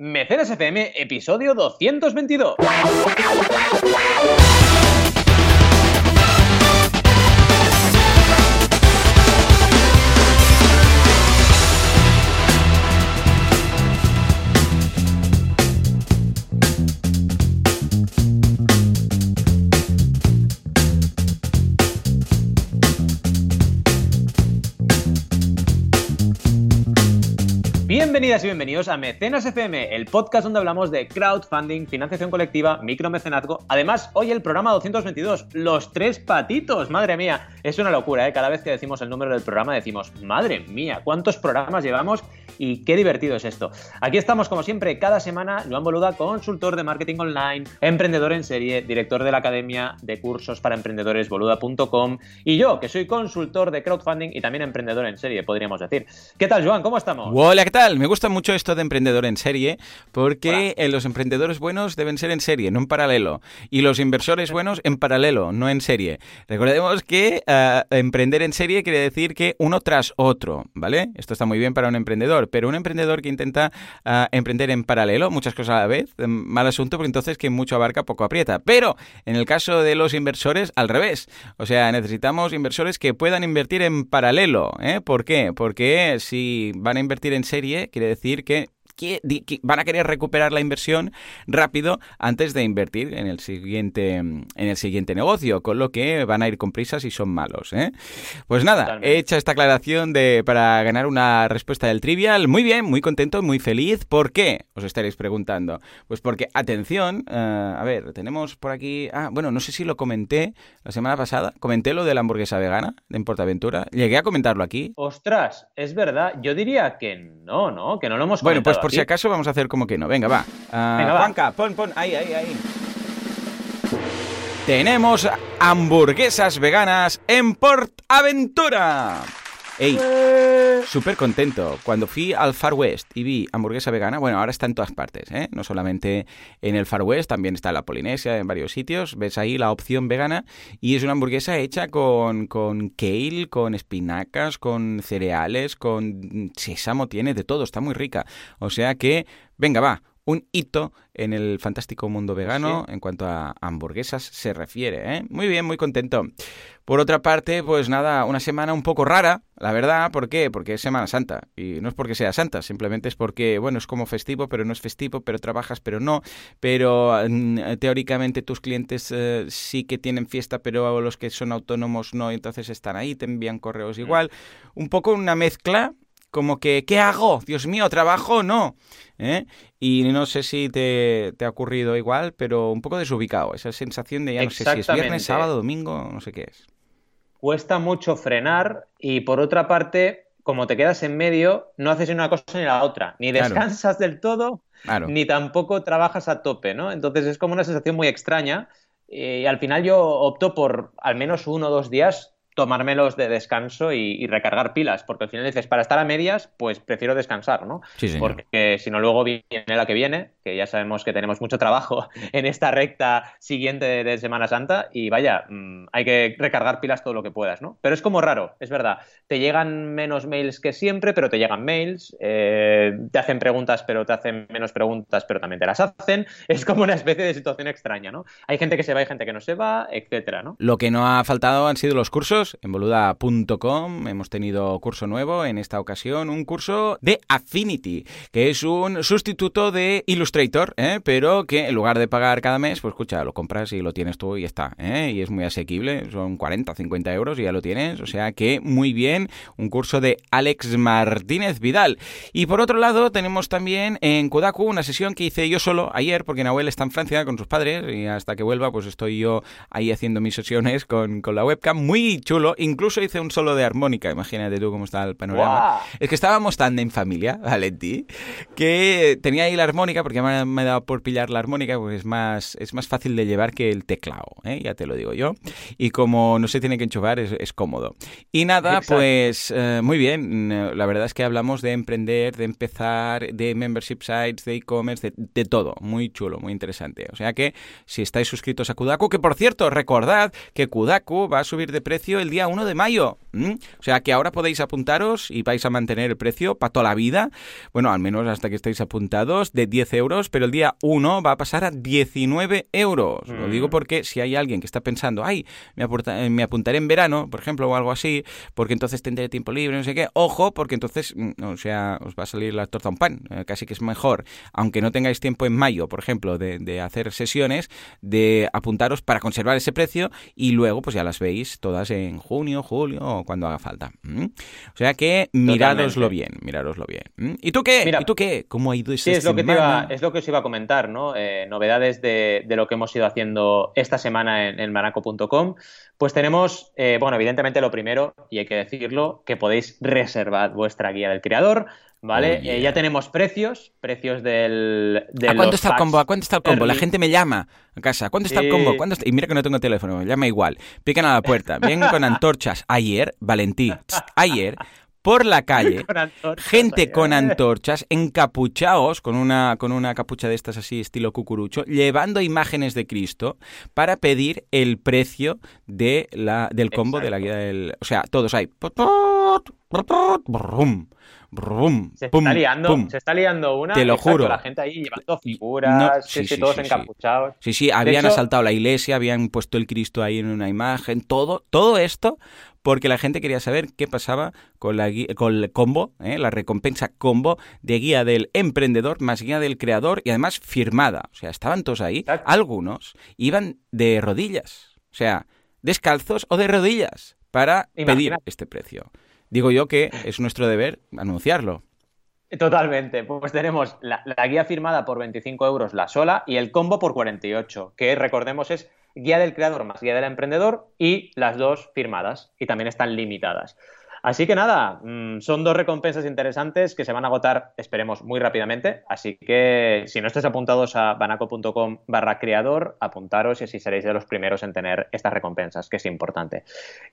Mecenas FM, episodio 222. Bienvenidas y bienvenidos a Mecenas FM, el podcast donde hablamos de crowdfunding, financiación colectiva, micromecenazgo. Además, hoy el programa 222, los tres patitos, madre mía, es una locura, ¿eh? Cada vez que decimos el número del programa decimos, madre mía, ¿cuántos programas llevamos y qué divertido es esto? Aquí estamos, como siempre, cada semana, Joan Boluda, consultor de marketing online, emprendedor en serie, director de la Academia de Cursos para Emprendedores, boluda.com, y yo, que soy consultor de crowdfunding y también emprendedor en serie, podríamos decir. ¿Qué tal, Joan? ¿Cómo estamos? Hola, ¿qué tal? Me gusta mucho esto de emprendedor en serie, porque eh, los emprendedores buenos deben ser en serie, no en paralelo. Y los inversores buenos en paralelo, no en serie. Recordemos que eh, emprender en serie quiere decir que uno tras otro, ¿vale? Esto está muy bien para un emprendedor, pero un emprendedor que intenta eh, emprender en paralelo, muchas cosas a la vez, mal asunto, porque entonces que mucho abarca, poco aprieta. Pero en el caso de los inversores, al revés. O sea, necesitamos inversores que puedan invertir en paralelo. ¿eh? ¿Por qué? Porque si van a invertir en serie, quiere decir que van a querer recuperar la inversión rápido antes de invertir en el siguiente, en el siguiente negocio, con lo que van a ir con prisas y son malos. ¿eh? Pues nada, he hecho esta aclaración de, para ganar una respuesta del trivial. Muy bien, muy contento, muy feliz. ¿Por qué? Os estaréis preguntando. Pues porque, atención, eh, a ver, tenemos por aquí... Ah, bueno, no sé si lo comenté la semana pasada. Comenté lo de la hamburguesa vegana en Portaventura. Llegué a comentarlo aquí. Ostras, es verdad. Yo diría que no, ¿no? Que no lo hemos comentado. Bueno, pues por si acaso vamos a hacer como que no. Venga, va. Uh, Venga, va. Juanca, pon, pon, ahí, ahí, ahí. Tenemos hamburguesas veganas en Port Aventura. Ey, súper contento. Cuando fui al Far West y vi hamburguesa vegana, bueno, ahora está en todas partes, ¿eh? No solamente en el Far West, también está en la Polinesia, en varios sitios. Ves ahí la opción vegana y es una hamburguesa hecha con, con kale, con espinacas, con cereales, con sésamo, tiene de todo, está muy rica. O sea que, venga, va, un hito en el fantástico mundo vegano en cuanto a hamburguesas se refiere. ¿eh? Muy bien, muy contento. Por otra parte, pues nada, una semana un poco rara, la verdad. ¿Por qué? Porque es Semana Santa. Y no es porque sea santa, simplemente es porque, bueno, es como festivo, pero no es festivo, pero trabajas, pero no. Pero mm, teóricamente tus clientes eh, sí que tienen fiesta, pero los que son autónomos no, entonces están ahí, te envían correos mm. igual. Un poco una mezcla como que, ¿qué hago? Dios mío, ¿trabajo no? ¿Eh? Y no sé si te, te, ha ocurrido igual, pero un poco desubicado. Esa sensación de ya no sé si es viernes, sábado, domingo, no sé qué es. Cuesta mucho frenar y por otra parte, como te quedas en medio, no haces ni una cosa ni la otra. Ni descansas del todo, ni tampoco trabajas a tope, ¿no? Entonces es como una sensación muy extraña. Y al final yo opto por al menos uno o dos días tomármelos de descanso y, recargar pilas, porque al final dices, para estar a medias, pues prefiero descansar, ¿no? Sí, porque si no, luego viene la que viene, que ya sabemos que tenemos mucho trabajo en esta recta siguiente de, Semana Santa, y vaya, mm, hay que recargar pilas todo lo que puedas, ¿no? Pero es como raro, es verdad. Te llegan menos mails que siempre, pero te llegan mails, eh, te hacen preguntas, pero te hacen menos preguntas, pero también te las hacen. Es como una especie de situación extraña, ¿no? Hay gente que se va, hay gente que no se va, etcétera, ¿no? Lo que no ha faltado han sido los cursos en boluda.com hemos tenido curso nuevo, en esta ocasión un curso de Affinity, que es un sustituto de Illustrator, ¿eh? pero que en lugar de pagar cada mes, pues escucha, lo compras y lo tienes tú y está, ¿eh? y es muy asequible, son 40, 50 euros y ya lo tienes, o sea que muy bien, un curso de Alex Martínez Vidal. Y por otro lado tenemos también en Kodaku una sesión que hice yo solo ayer, porque Nahuel está en Francia con sus padres y hasta que vuelva pues estoy yo ahí haciendo mis sesiones con, con la webcam, muy chulo Incluso hice un solo de armónica, imagínate tú cómo está el panorama. Es que estábamos tan en familia, Valenti, que tenía ahí la armónica, porque me, me he dado por pillar la armónica, porque es más, es más fácil de llevar que el teclado, ¿eh? ya te lo digo yo. Y como no se tiene que enchufar, es, cómodo. Y nada, pues eh, muy bien. La verdad es que hablamos de emprender, de empezar, de membership sites, de e-commerce, de, de todo. Muy chulo, muy interesante. O sea que si estáis suscritos a Kudaku, que por cierto, recordad que Kudaku va a subir de precio precio el día 1 de mayo. O sea que ahora podéis apuntaros y vais a mantener el precio para toda la vida. Bueno, al menos hasta que estéis apuntados, de 10 euros, pero el día 1 va a pasar a 19 euros. Lo digo mm. porque si hay alguien que está pensando, ay, me, eh, me apuntaré en verano, por ejemplo, o algo así, porque entonces tendré tiempo libre, no sé qué, ojo, porque entonces, mm, o sea, os va a salir la torta un pan. Eh, casi que es mejor, aunque no tengáis tiempo en mayo, por ejemplo, de, de hacer sesiones, de apuntaros para conservar ese precio y luego pues ya las veis todas en junio, julio o cuando haga falta. O sea que mirároslo bien, mirároslo bien. ¿Y tú qué? ¿Y tú qué? ¿Cómo ha ido esa sí, es Lo que es lo que os iba a comentar, ¿no? Eh, novedades de, lo que hemos ido haciendo esta semana en, en manaco.com. Pues tenemos, eh, bueno, evidentemente lo primero, y hay que decirlo, que podéis reservar vuestra guía del creador, ¿vale? Oh, eh, ya tenemos precios, precios del... ¿A cuánto está el combo? ¿A cuánto está el combo? La gente me llama a casa. ¿Cuánto está el combo? Y mira que no tengo teléfono, me llama igual. Pican a la puerta, vienen con antorchas. Ayer, Valentí, ayer por la calle, gente con antorchas, encapuchados con una, con una capucha de estas así, estilo cucurucho, llevando imágenes de Cristo para pedir el precio de la, del combo de la guía del... O sea, todos se, está liando, se está liando una. Te lo juro. La gente ahí llevando figuras, todos encapuchados. Sí, sí, habían asaltado la iglesia, habían puesto el Cristo ahí en una imagen, todo, todo esto porque la gente quería saber qué pasaba con, la, con el combo, ¿eh? la recompensa combo de guía del emprendedor más guía del creador y además firmada. O sea, estaban todos ahí. Algunos iban de rodillas, o sea, descalzos o de rodillas para pedir este precio. Digo yo que es nuestro deber anunciarlo. Totalmente. Pues tenemos la, la, guía firmada por 25 euros la sola y el combo por 48, que recordemos es guía del creador más guía del emprendedor y las dos firmadas y también están limitadas. Así que nada, mm, son dos recompensas interesantes que se van a agotar, esperemos, muy rápidamente. Así que si no estáis apuntados a banaco.com barra creador, apuntaros y así seréis de los primeros en tener estas recompensas, que es importante.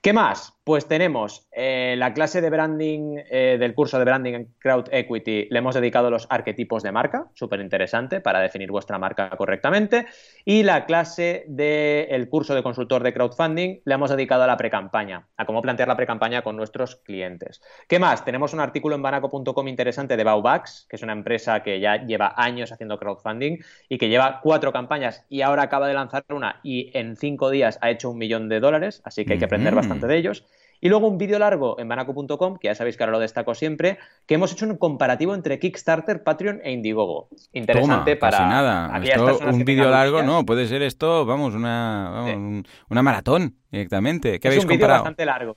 ¿Qué más? Pues tenemos eh, la clase de branding eh, del curso de branding en Crowd Equity, le hemos dedicado los arquetipos de marca, súper interesante para definir vuestra marca correctamente. Y la clase del curso de consultor de crowdfunding le hemos dedicado a la precampaña, a cómo plantear la precampaña con nuestros clientes. ¿Qué más? Tenemos un artículo en banaco.com interesante de Baubax, que es una empresa que ya lleva años haciendo crowdfunding y que lleva cuatro campañas y ahora acaba de lanzar una y en cinco días ha hecho un millón de dólares, así que hay que aprender bastante de ellos. Y luego un vídeo largo en banaco.com, que ya sabéis que ahora lo destaco siempre, que hemos hecho un comparativo entre Kickstarter, Patreon e Indiegogo. Interesante para. Casi nada. un vídeo largo, no, puede ser esto, vamos, una, una maratón directamente. ¿Qué es un vídeo bastante largo.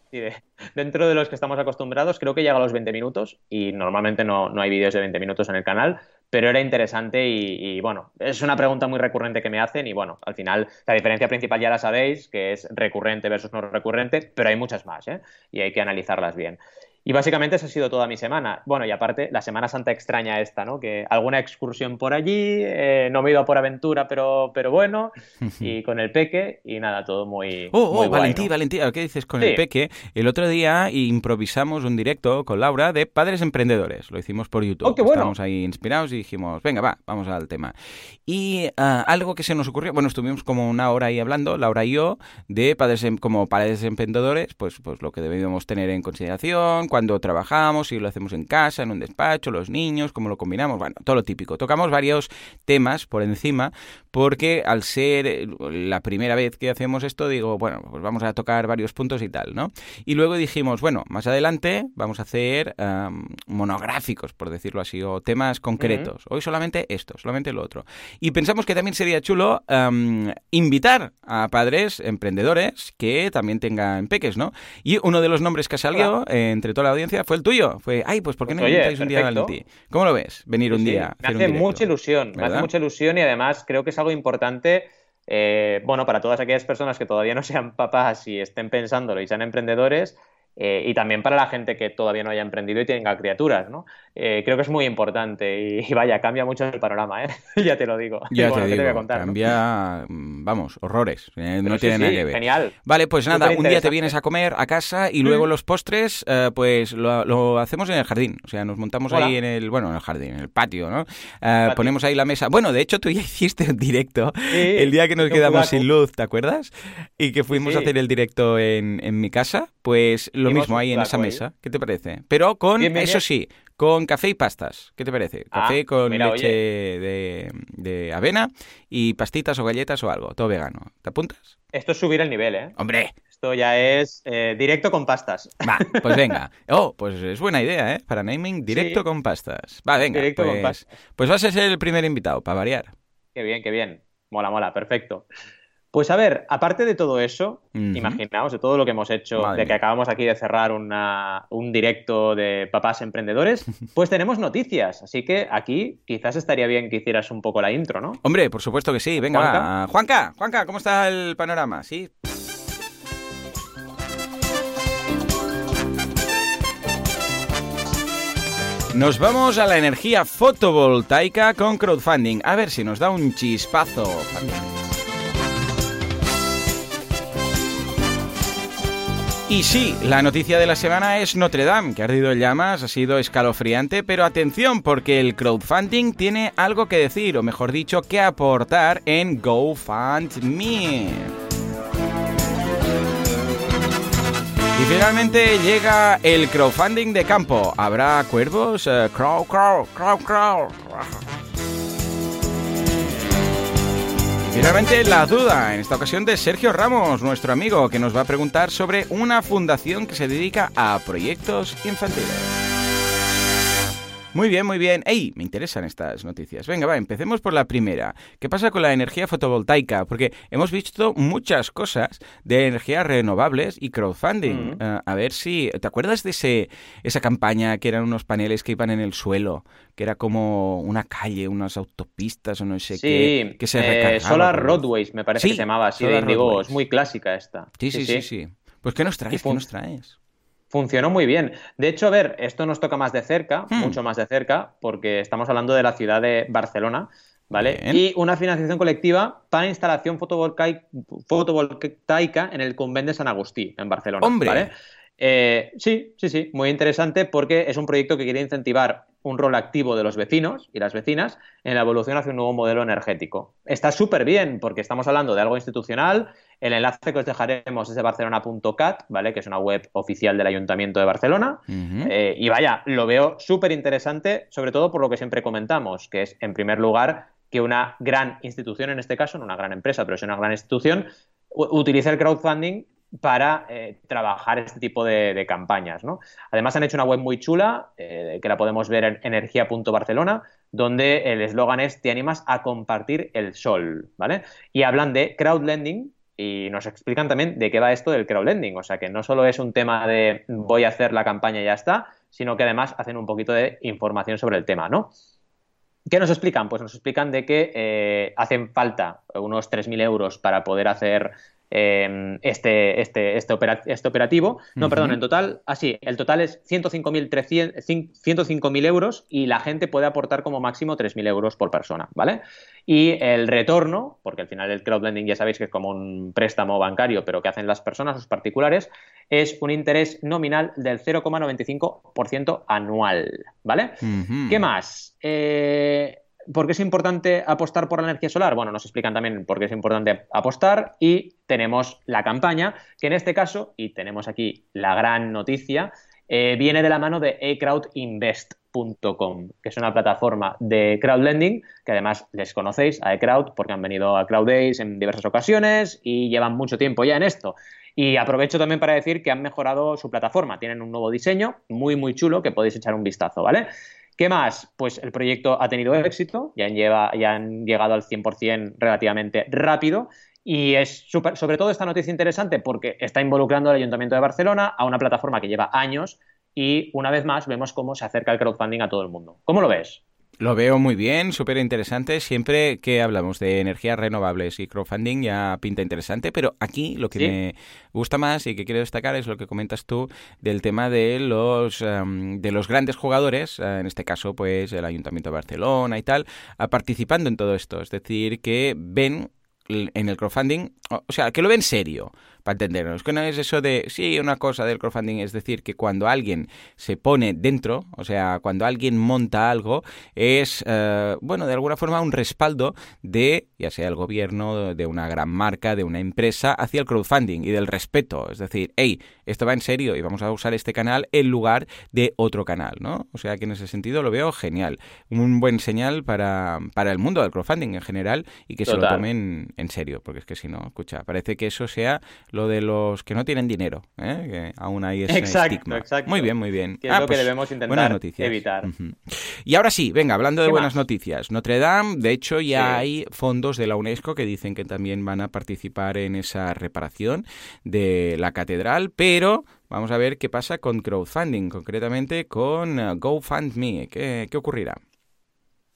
dentro de los que estamos acostumbrados, creo que llega a los 20 minutos y normalmente no, no hay vídeos de 20 minutos en el canal, pero era interesante y, bueno, es una pregunta muy recurrente que me hacen y bueno, al final la diferencia principal ya la sabéis, que es recurrente versus no recurrente, pero hay muchas más ¿eh? y hay que analizarlas bien. Y básicamente esa ha sido toda mi semana. Bueno, y aparte, la Semana Santa extraña esta, ¿no? Que alguna excursión por allí, eh, no me he ido a por aventura, pero, pero bueno, y con el peque, y nada, todo muy. Oh, oh, Valentí, Valentí, ¿qué dices con el peque? El otro día improvisamos un directo con Laura de Padres Emprendedores. Lo hicimos por YouTube. Oh, qué bueno. Estábamos ahí inspirados y dijimos, venga, va, vamos al tema. Y ah, algo que se nos ocurrió, bueno, estuvimos como una hora ahí hablando, Laura y yo, de padres em, como padres emprendedores, pues, pues lo que debemos tener en consideración cuando trabajamos, si lo hacemos en casa, en un despacho, los niños, cómo lo combinamos, bueno, todo lo típico. Tocamos varios temas por encima, porque al ser eh, la primera vez que hacemos esto, digo, bueno, pues vamos a tocar varios puntos y tal, ¿no? Y luego dijimos, bueno, más adelante vamos a hacer monográficos, por decirlo así, o temas concretos. Hoy solamente esto, solamente lo otro. Y pensamos que también sería chulo invitar a padres emprendedores que también tengan peques, ¿no? Y uno de los nombres que salió entre toda la audiencia fue el tuyo. Fue, ay, pues ¿por qué no pues un día a Valentí? ¿Cómo lo ves? Venir un día. Me hace mucha ilusión, me hace mucha ilusión y además creo que es algo importante. Eh, bueno, para todas aquellas personas que todavía no sean papás y estén pensándolo y sean emprendedores, eh, y también para la gente que todavía no haya emprendido y tenga criaturas, ¿no? Eh, creo que es muy importante y, vaya, cambia mucho el panorama, ¿eh? ya te lo digo. Ya te digo, cambia, mm, vamos, horrores, eh, no tiene nada que ver. Genial. Vale, pues nada, un día te vienes a comer a casa y luego mm. los postres, pues lo, hacemos en el jardín, o sea, nos montamos ahí en el, bueno, en el jardín, en el patio, ¿no? Ponemos ahí la mesa. Bueno, de hecho tú ya hiciste un directo el día que nos quedamos sin luz, ¿te acuerdas? Y que fuimos a hacer el directo en, en mi casa, pues lo mismo ahí en esa mesa. ¿Qué te parece? Pero con, eso sí, con café y pastas. ¿Qué te parece? Ah, café con leche de, avena y pastitas o galletas o algo. Todo vegano. ¿Te apuntas? Esto es subir el nivel, ¿eh? ¡Hombre! Esto ya es eh, directo con pastas. Va, pues venga. Oh, pues es buena idea, ¿eh? Para naming, directo con pastas. Va, venga. Directo pues, con pastas. Pues vas a ser el primer invitado, para variar. Qué bien, qué bien. Mola, mola, perfecto. Pues a ver, aparte de todo eso, imaginaos de todo lo que hemos hecho, de que acabamos aquí de cerrar un directo de papás emprendedores, pues tenemos noticias. Así que aquí quizás estaría bien que hicieras un poco la intro, ¿no? Hombre, por supuesto que sí. Venga, ¿Juanca? Juanca, Juanca, ¿cómo está el panorama? ¿Sí? Nos vamos a la energía fotovoltaica con crowdfunding. A ver si nos da un chispazo. Y sí, la noticia de la semana es Notre Dame, que ha ardido en llamas, ha sido escalofriante, pero atención porque el crowdfunding tiene algo que decir, o mejor dicho, que aportar en GoFundMe. Y finalmente llega el crowdfunding de campo. ¿Habrá cuervos? Uh, crow, crow, crow, crow. Finalmente la duda, en esta ocasión de Sergio Ramos, nuestro amigo, que nos va a preguntar sobre una fundación que se dedica a proyectos infantiles. Muy bien, muy bien. ¡Ey! Me interesan estas noticias. Venga, va, empecemos por la primera. ¿Qué pasa con la energía fotovoltaica? Porque hemos visto muchas cosas de energías renovables y crowdfunding. Eh, a ver si... ¿Te acuerdas de ese, esa campaña que eran unos paneles que iban en el suelo? Que era como una calle, unas autopistas o no sé qué. Que se eh, Solar Roadways, me parece que se llamaba así de Es muy clásica esta. Sí, sí, sí. sí, Pues ¿qué nos traes? ¿Qué nos traes? Funcionó muy bien. De hecho, a ver, esto nos toca más de cerca, hmm. mucho más de cerca, porque estamos hablando de la ciudad de Barcelona, ¿vale? Y una financiación colectiva para instalación fotovoltaica en el Convent de San Agustí, en Barcelona. ¡Hombre! Eh, sí, sí, sí, muy interesante porque es un proyecto que quiere incentivar un rol activo de los vecinos y las vecinas en la evolución hacia un nuevo modelo energético. Está súper bien porque estamos hablando de algo institucional el enlace que os dejaremos es de barcelona.cat, ¿vale? Que es una web oficial del Ayuntamiento de Barcelona. Eh, y vaya, lo veo súper interesante, sobre todo por lo que siempre comentamos, que es, en primer lugar, que una gran institución, en este caso, no una gran empresa, pero es una gran institución, utilice el crowdfunding para eh, trabajar este tipo de, campañas. ¿no? Además han hecho una web muy chula, eh, que la podemos ver en energía.barcelona, donde el eslogan es te animas a compartir el sol, ¿vale? Y hablan de crowdlending, y nos explican también de qué va esto del crowdlending. O sea, que no solo es un tema de voy a hacer la campaña y ya está, sino que además hacen un poquito de información sobre el tema, ¿no? ¿Qué nos explican? Pues nos explican de que eh, hacen falta unos 3.000 euros para poder hacer Em, este, este, este, este, operativo. No, perdón, en total, así, el total es 105.000 euros y la gente puede aportar como máximo 3.000 euros por persona, ¿vale? Y el retorno, porque al final el crowdlending ya sabéis que es como un préstamo bancario, pero que hacen las personas, los particulares, es un interés nominal del 0,95% anual, ¿vale? ¿Qué más? Eh, ¿Por qué es importante apostar por la energía solar? Bueno, nos explican también por qué es importante apostar y tenemos la campaña, que en este caso, y tenemos aquí la gran noticia, eh, viene de la mano de eCrowdinvest.com, que es una plataforma de crowdlending, que además les conocéis a eCrowd porque han venido a CrowdDays en diversas ocasiones y llevan mucho tiempo ya en esto. Y aprovecho también para decir que han mejorado su plataforma, tienen un nuevo diseño muy muy chulo que podéis echar un vistazo, ¿vale? ¿Qué más? Pues el proyecto ha tenido éxito, ya han, llegado al 100% relativamente rápido y es sobre todo esta noticia interesante porque está involucrando al Ayuntamiento de Barcelona a una plataforma que lleva años y una vez más vemos cómo se acerca el crowdfunding a todo el mundo. ¿Cómo lo ves? Lo veo muy bien, súper interesante. Siempre que hablamos de energías renovables y crowdfunding ya pinta interesante, pero aquí lo que me gusta más y que quiero destacar es lo que comentas tú del tema de los em, de los grandes jugadores, eh, en este caso pues el Ayuntamiento de Barcelona y tal, participando en todo esto. Es decir, que ven en el crowdfunding, o sea, que lo ven serio para entendernos. Que no es eso de, sí, una cosa del crowdfunding, es decir, que cuando alguien se pone dentro, o sea, cuando alguien monta algo, es, eh, bueno, de alguna forma un respaldo de, ya sea el gobierno, de una gran marca, de una empresa, hacia el crowdfunding y del respeto. Es decir, hey, esto va en serio y vamos a usar este canal en lugar de otro canal, ¿no? O sea que en ese sentido lo veo genial. Un buen señal para, para el mundo del crowdfunding en general y que se lo tomen en serio, porque es que si no, escucha, parece que eso sea lo de los que no tienen dinero, ¿eh? que aún hay ese exacto, Exacto. Muy bien, muy bien. Que es ah, lo que pues, debemos intentar evitar. Y ahora sí, venga, hablando de buenas noticias. Notre Dame, de hecho, ya hay fondos de la UNESCO que dicen que también van a participar en esa reparación de la catedral, pero vamos a ver qué pasa con crowdfunding, concretamente con uh, GoFundMe. ¿Qué, ¿Qué ocurrirá?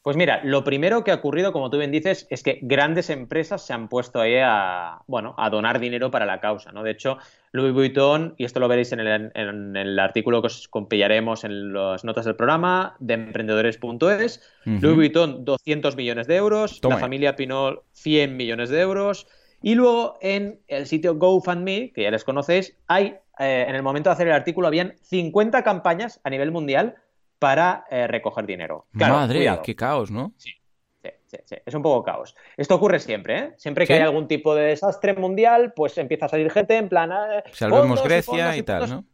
Pues mira, lo primero que ha ocurrido, como tú bien dices, es que grandes empresas se han puesto ahí a, bueno, a donar dinero para la causa, ¿no? De hecho, Louis Vuitton, y esto lo veréis en el, artículo que os compillaremos en las notas del programa, de emprendedores.es, Louis Vuitton 200 millones de euros, la familia Pinot 100 millones de euros, y luego en el sitio GoFundMe, que ya les conocéis, hay, eh, en el momento de hacer el artículo, habían 50 campañas a nivel mundial para eh, recoger dinero. Madre, qué caos, ¿no? Sí. Sí, sí, es un poco caos. Esto ocurre siempre, ¿eh? Siempre que hay algún tipo de desastre mundial, pues empieza a salir gente en plan... Eh, Salvemos Grecia y, tal, ¿no?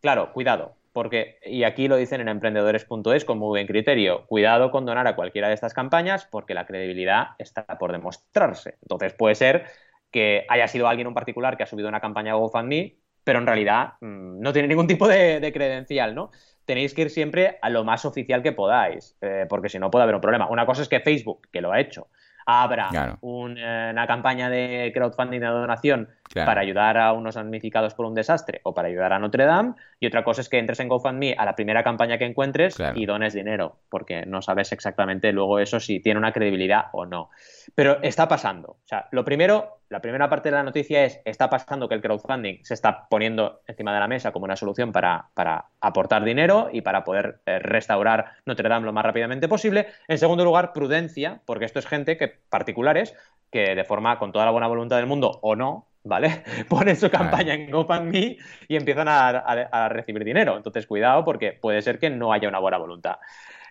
Claro, cuidado, porque, y aquí lo dicen en emprendedores.es con muy buen criterio, cuidado con donar a cualquiera de estas campañas porque la credibilidad está por demostrarse. Entonces puede ser que haya sido alguien en particular que ha subido una campaña GoFundMe, pero en realidad mm, no tiene ningún tipo de credencial, ¿no? Tenéis que ir siempre a lo más oficial que podáis, eh, porque si no puede haber un problema. Una cosa es que Facebook, que lo ha hecho, abra eh, una campaña de crowdfunding de donación para ayudar a unos damnificados por un desastre o para ayudar a Notre Dame, y otra cosa es que entres en GoFundMe a la primera campaña que encuentres y dones dinero, porque no sabes exactamente luego eso si tiene una credibilidad o no. Pero está pasando. O sea, lo primero, la primera parte de la noticia es, está pasando que el crowdfunding se está poniendo encima de la mesa como una solución para, aportar dinero y para poder eh, restaurar Notre Dame lo más rápidamente posible. En segundo lugar, prudencia, porque esto es gente que, particulares, que de forma, con toda la buena voluntad del mundo o no, ¿vale? Ponen su campaña en GoFundMe y empiezan a, recibir dinero. Entonces, cuidado porque puede ser que no haya una buena voluntad.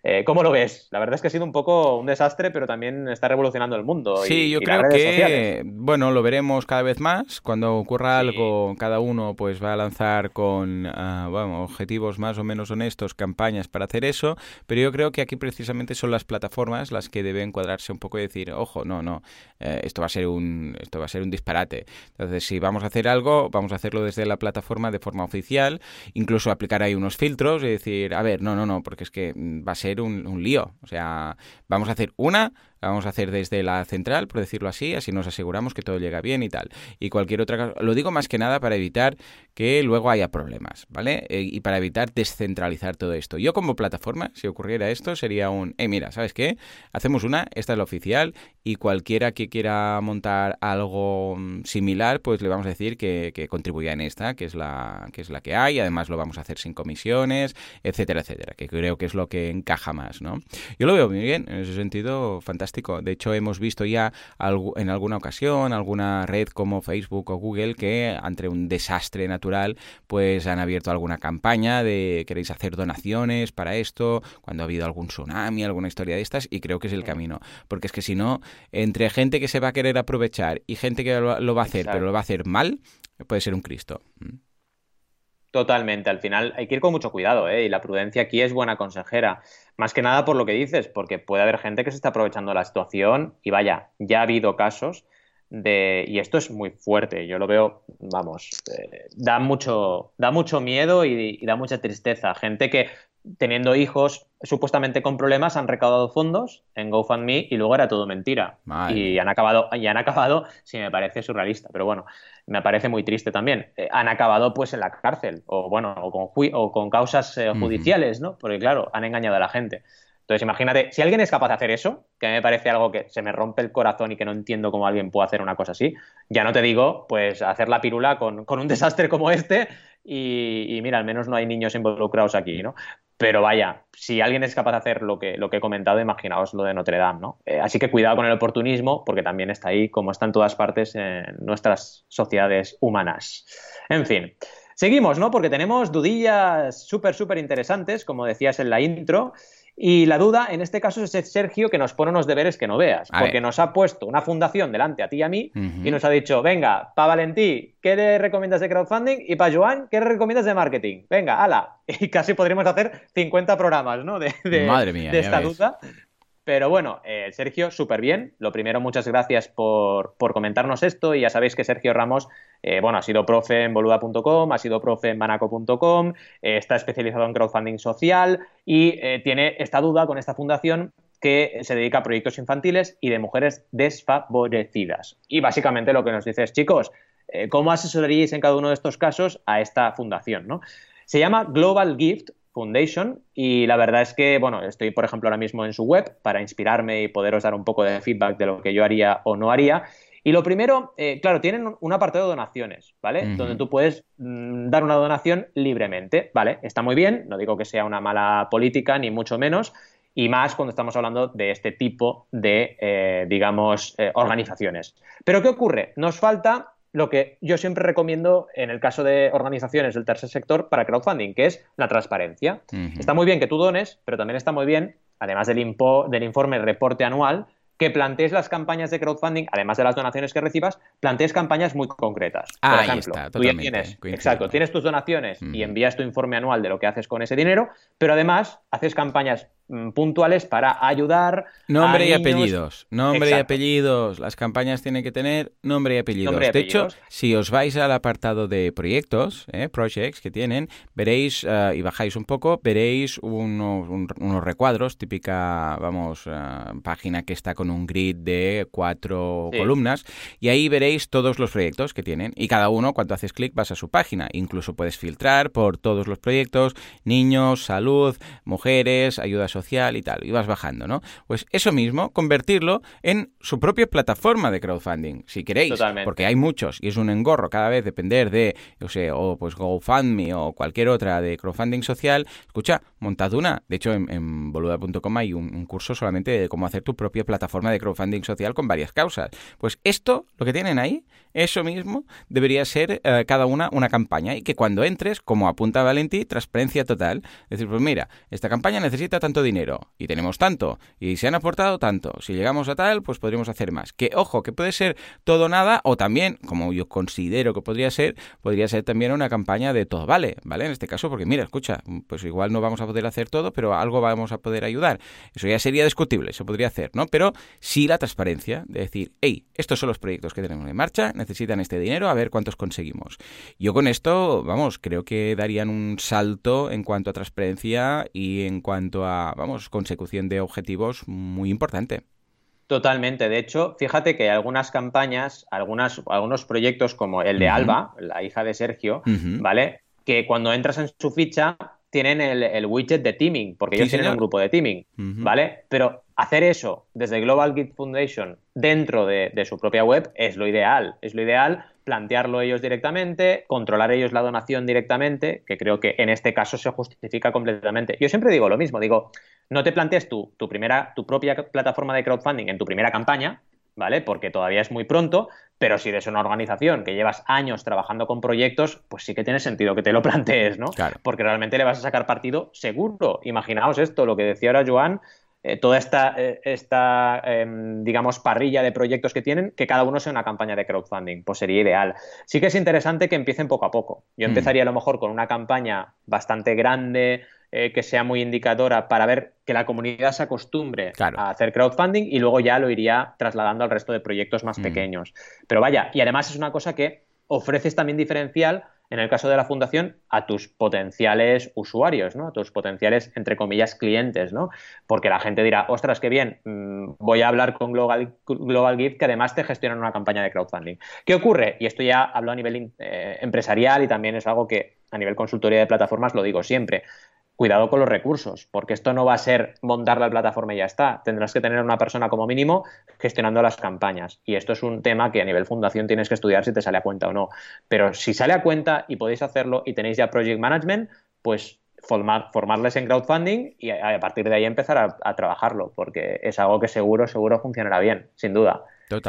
Eh, ¿Cómo lo ves? La verdad es que ha sido un poco un desastre, pero también está revolucionando el mundo. Sí, yo creo que, bueno, lo veremos cada vez más. Cuando ocurra algo, cada uno pues va a lanzar con ah, bueno, objetivos más o menos honestos, campañas para hacer eso. Pero yo creo que aquí precisamente son las plataformas las que deben cuadrarse un poco y decir, ojo, no, no, eh, esto va a ser un, esto va a ser un disparate. Entonces, si vamos a hacer algo, vamos a hacerlo desde la plataforma de forma oficial, incluso aplicar ahí unos filtros y decir, a ver, no, no, no, porque es que va a ser un, lío. O sea, vamos a hacer una vamos a hacer desde la central, por decirlo así, así nos aseguramos que todo llega bien y tal. Y cualquier otra cosa, lo digo más que nada para evitar que luego haya problemas, ¿vale? Eh, y para evitar descentralizar todo esto. Yo como plataforma, si ocurriera esto, sería un, eh, mira, ¿sabes qué? Hacemos una, esta es la oficial, y cualquiera que quiera montar algo mm, similar, pues le vamos a decir que, que contribuya en esta, que es la que es la que hay, además lo vamos a hacer sin comisiones, etcétera, etcétera, que creo que es lo que encaja más, ¿no? Yo lo veo muy bien, en ese sentido, fantástico de hecho, hemos visto ya en alguna ocasión alguna red como Facebook o Google que ante un desastre natural pues han abierto alguna campaña de queréis hacer donaciones para esto, cuando ha habido algún tsunami, alguna historia de estas y creo que es el camino. Porque es que si no, entre gente que se va a querer aprovechar y gente que lo, va a hacer, pero lo va a hacer mal, puede ser un Cristo. Totalmente, al final hay que ir con mucho cuidado, ¿eh? y la prudencia aquí es buena consejera. Más que nada por lo que dices, porque puede haber gente que se está aprovechando de la situación y vaya, ya ha habido casos de, y esto es muy fuerte, yo lo veo, vamos, eh, da, mucho, da mucho miedo y, da mucha tristeza. Gente que teniendo hijos supuestamente con problemas han recaudado fondos en GoFundMe y luego era todo mentira. Y han acabado, y han acabado, si me parece surrealista, pero bueno, me parece muy triste también. Eh, han acabado pues en la cárcel o bueno, o con, o con causas eh, judiciales, ¿no? Porque claro, han engañado a la gente. Entonces, imagínate, si alguien es capaz de hacer eso, que me parece algo que se me rompe el corazón y que no entiendo cómo alguien puede hacer una cosa así, ya no te digo, pues hacer la pirula con, un desastre como este y, mira, al menos no hay niños involucrados aquí, ¿no? Pero vaya, si alguien es capaz de hacer lo que, lo que he comentado, imaginaos lo de Notre Dame, ¿no? Eh, así que cuidado con el oportunismo, porque también está ahí, como está en todas partes en nuestras sociedades humanas. En fin. Seguimos, ¿no? Porque tenemos dudillas súper, súper interesantes, como decías en la intro. Y la duda, en este caso, es Sergio que nos pone unos deberes que no veas, porque nos ha puesto una fundación delante a ti y a mí y nos ha dicho, venga, para Valentí, ¿qué le recomiendas de crowdfunding? Y para Joan, ¿qué le recomiendas de marketing? Venga, ala. Y casi podríamos hacer 50 programas, ¿no? De, Madre mía, de esta duda. Pero bueno, eh, Sergio, súper bien. Lo primero, muchas gracias por, comentarnos esto. Y ya sabéis que Sergio Ramos, eh, bueno, ha sido profe en boluda.com, ha sido profe en banaco.com, eh, está especializado en crowdfunding social y tiene esta duda con esta fundación que se dedica a proyectos infantiles y de mujeres desfavorecidas. Y básicamente lo que nos dice es, chicos, ¿cómo asesoraríais en cada uno de estos casos a esta fundación? ¿no? Se llama Global Gift Foundation y la verdad es que, bueno, estoy por ejemplo ahora mismo en su web para inspirarme y poderos dar un poco de feedback de lo que yo haría o no haría. Y lo primero, eh, claro, tienen un apartado de donaciones, ¿vale? Donde tú puedes mm, dar una donación libremente, ¿vale? Está muy bien, no digo que sea una mala política, ni mucho menos, y más cuando estamos hablando de este tipo de, eh, digamos, eh, organizaciones. Pero ¿qué ocurre? Nos falta lo que yo siempre recomiendo en el caso de organizaciones del tercer sector para crowdfunding, que es la transparencia. Está muy bien que tú dones, pero también está muy bien, además del, impo del informe reporte anual, que plantees las campañas de crowdfunding, además de las donaciones que recibas, plantees campañas muy concretas. Por ejemplo, tú tienes, exacto, tienes tus donaciones y envías tu informe anual de lo que haces con ese dinero, pero además haces campañas puntuales para ayudar. Nombre y apellidos. Nombre y apellidos. Las campañas tienen que tener nombre y apellidos. de hecho, si os vais al apartado de proyectos, eh, projects que tienen, veréis eh, y bajáis un poco, veréis unos, unos recuadros, típica, vamos, eh, página que está con un grid de cuatro columnas, y ahí veréis todos los proyectos que tienen. Y cada uno, cuando haces clic, vas a su página. Incluso puedes filtrar por todos los proyectos, niños, salud, mujeres, ayudas social y tal, y vas bajando, ¿no? Pues eso mismo, convertirlo en su propia plataforma de crowdfunding, si queréis, porque hay muchos y es un engorro cada vez depender de, yo sé, o pues GoFundMe o cualquier otra de crowdfunding social. Escucha, montad una. De hecho, en, boluda.com hay un, curso solamente de cómo hacer tu propia plataforma de crowdfunding social con varias causas. Pues esto, lo que tienen ahí, eso mismo debería ser eh, cada una una campaña y que cuando entres, como apunta Valenti, transparencia total. Es decir, pues mira, esta campaña necesita tanto dinero y tenemos tanto y se han aportado tanto. Si llegamos a tal, pues podríamos hacer más. Que ojo, que puede ser todo nada o también, como yo considero que podría ser, podría ser también una campaña de todo vale, ¿vale? En este caso, porque mira, escucha, pues igual no vamos a poder hacer todo, pero algo vamos a poder ayudar. Eso ya sería discutible, se podría hacer, ¿no? Pero sí la transparencia de decir, hey, estos son los proyectos que tenemos en marcha, necesitan este dinero, a ver cuántos conseguimos. Yo con esto, vamos, creo que darían un salto en cuanto a transparencia y en cuanto a vamos, consecución de objetivos muy importante. Totalmente. De hecho, fíjate que hay algunas campañas, algunas, algunos proyectos como el de Alba, la hija de Sergio, ¿vale? Que cuando entras en su ficha tienen el, widget de teaming, porque ellos tienen un grupo de teaming, ¿vale? Pero hacer eso desde Global Git Foundation dentro de, de, su propia web es lo ideal. Es lo ideal plantearlo ellos directamente, controlar ellos la donación directamente, que creo que en este caso se justifica completamente. Yo siempre digo lo mismo, digo, no te plantees tu, tu, primera, tu propia plataforma de crowdfunding en tu primera campaña, ¿vale? Porque todavía es muy pronto, pero si eres una organización que llevas años trabajando con proyectos, pues sí que tiene sentido que te lo plantees, ¿no? Porque realmente le vas a sacar partido seguro. Imaginaos esto, lo que decía ahora Joan, eh, toda esta, eh, esta em, digamos, parrilla de proyectos que tienen, que cada uno sea una campaña de crowdfunding, pues sería ideal. Sí que es interesante que empiecen poco a poco. Yo mm. empezaría a lo mejor con una campaña bastante grande, eh, que sea muy indicadora para ver que la comunidad se acostumbre a hacer crowdfunding y luego ya lo iría trasladando al resto de proyectos más mm. pequeños. Pero vaya, y además es una cosa que ofreces también diferencial en el caso de la fundación, a tus potenciales usuarios, ¿no? A tus potenciales, entre comillas, clientes, ¿no? Porque la gente dirá, ostras, qué bien, mm, voy a hablar con Global, Global Gift que además te gestionan una campaña de crowdfunding. ¿Qué ocurre? Y esto ya hablo a nivel eh, empresarial y también es algo que a nivel consultoría de plataformas lo digo siempre. Cuidado con los recursos, porque esto no va a ser montar la plataforma y ya está. Tendrás que tener una persona como mínimo gestionando las campañas. Y esto es un tema que a nivel fundación tienes que estudiar si te sale a cuenta o no. Pero si sale a cuenta y podéis hacerlo y tenéis ya project management, pues formarles en crowdfunding y a, partir de ahí empezar a, trabajarlo, porque es algo que seguro, seguro funcionará bien, sin duda.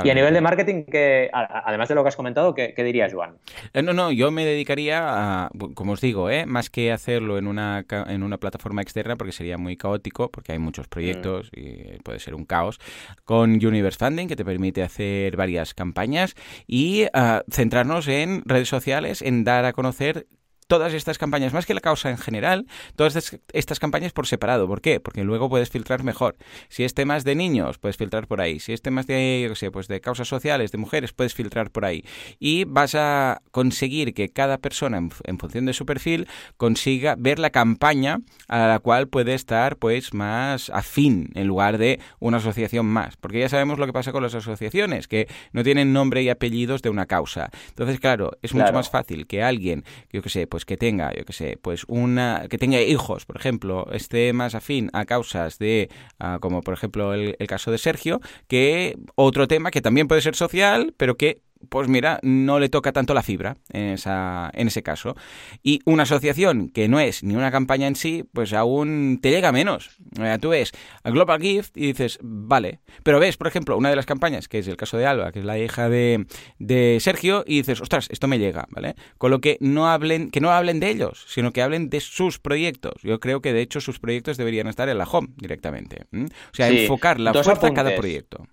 Y a nivel de marketing, que, además de lo que has comentado, ¿qué, dirías, Juan? Eh, no, no, yo me dedicaría a, como os digo, ¿eh? más que hacerlo en una, en una plataforma externa, porque sería muy caótico, porque hay muchos proyectos mm. y puede ser un caos, con Universe Funding, que te permite hacer varias campañas y ah, centrarnos en redes sociales, en dar a conocer todas estas campañas, más que la causa en general, todas estas campañas por separado. ¿Por qué? Porque luego puedes filtrar mejor. Si es temas de niños, puedes filtrar por ahí. Si es temas de, yo sé, pues de causas sociales, de mujeres, puedes filtrar por ahí. Y vas a conseguir que cada persona, en, función de su perfil, consiga ver la campaña a la cual puede estar pues más afín en lugar de una asociación más. Porque ya sabemos lo que pasa con las asociaciones, que no tienen nombre y apellidos de una causa. Entonces, claro, es mucho más fácil que alguien, yo que sé, pues que tenga, yo que sé, pues una, que tenga hijos, por ejemplo, esté más afín a causas de, ah, como por ejemplo el, el caso de Sergio, que otro tema que también puede ser social, pero que pues mira, no le toca tanto la fibra en, esa, en ese caso. Y una asociación que no es ni una campaña en sí, pues aún te llega menos. tú ves a Global Gift y dices, vale. Pero ves, por ejemplo, una de las campañas, que es el caso de Alba, que es la hija de, de Sergio, y dices, ostras, esto me llega, ¿vale? Con lo que no hablen, que no hablen de ellos, sino que hablen de sus proyectos. Yo creo que de hecho sus proyectos deberían estar en la home directamente. O sea, enfocar la fuerza a cada proyecto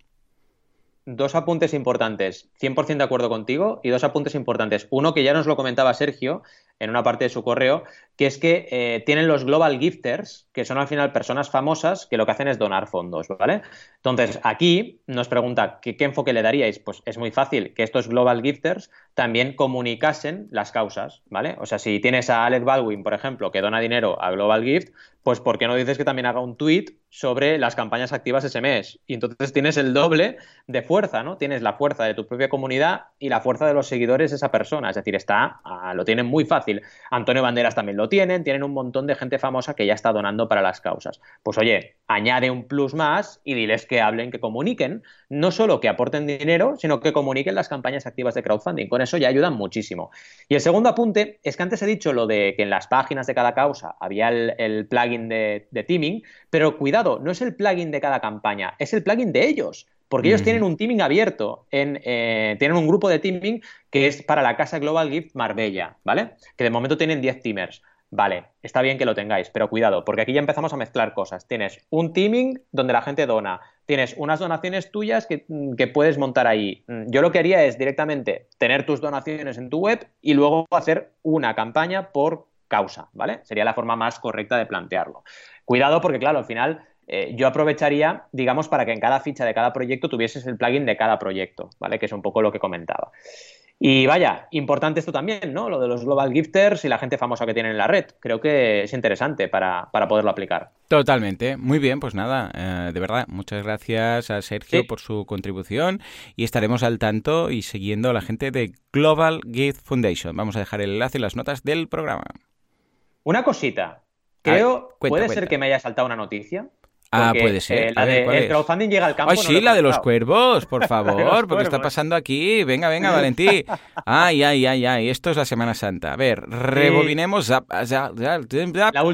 dos apuntes importantes. 100% de acuerdo contigo y dos apuntes importantes. Uno que ya nos lo comentaba Sergio en una parte de su correo, que es que eh, tienen los Global Gifters, que son al final personas famosas que lo que hacen es donar fondos, ¿vale? Entonces, aquí nos pregunta ¿qué, enfoque le daríais. Pues es muy fácil que estos Global Gifters también comunicasen las causas, ¿vale? O sea, si tienes a Alec Baldwin, por ejemplo, que dona dinero a Global Gift, pues ¿por qué no dices que también haga un tweet sobre las campañas activas ese mes? Y entonces tienes el doble de fuerza, ¿no? Tienes la fuerza de tu propia comunidad y la fuerza de los seguidores de esa persona. Es decir, está, ah, lo tienen muy fácil. Antonio Banderas también lo tienen, tienen un montón de gente famosa que ya está donando para las causas. Pues oye, añade un plus más y diles que hablen, que comuniquen, no solo que aporten dinero, sino que comuniquen las campañas activas de crowdfunding. Con eso ya ayudan muchísimo. Y el segundo apunte es que antes he dicho lo de que en las páginas de cada causa había el, plugin de, de teaming, pero cuidado, no es el plugin de cada campaña, es el plugin de ellos. Porque ellos tienen un teaming abierto, en, eh, tienen un grupo de teaming que es para la casa Global Gift Marbella, ¿vale? Que de momento tienen 10 teamers. Vale, está bien que lo tengáis, pero cuidado, porque aquí ya empezamos a mezclar cosas. Tienes un teaming donde la gente dona, tienes unas donaciones tuyas que, que, puedes montar ahí. Yo lo que haría es directamente tener tus donaciones en tu web y luego hacer una campaña por causa, ¿vale? Sería la forma más correcta de plantearlo. Cuidado porque, claro, al final eh, yo aprovecharía, digamos, para que en cada ficha de cada proyecto tuvieses el plugin de cada proyecto, ¿vale? Que es un poco lo que comentaba. Y vaya, importante esto también, ¿no? Lo de los global gifters y la gente famosa que tienen en la red. Creo que es interesante para, poderlo aplicar. Totalmente. Muy bien, pues nada, eh, de verdad, muchas gracias a Sergio por su contribución y estaremos al tanto y siguiendo a la gente de Global Gift Foundation. Vamos a dejar el enlace y las notas del programa. Una cosita. Creo, puede ser que me haya saltado una noticia. Ah, puede ser. Eh, el crowdfunding llega al campo. Ay, sí, la de los cuervos, por favor, porque está pasando aquí. Venga, venga, Valentí. Ay, ay, ay, ay. Esto es la Semana Santa. A ver, rebobinemos la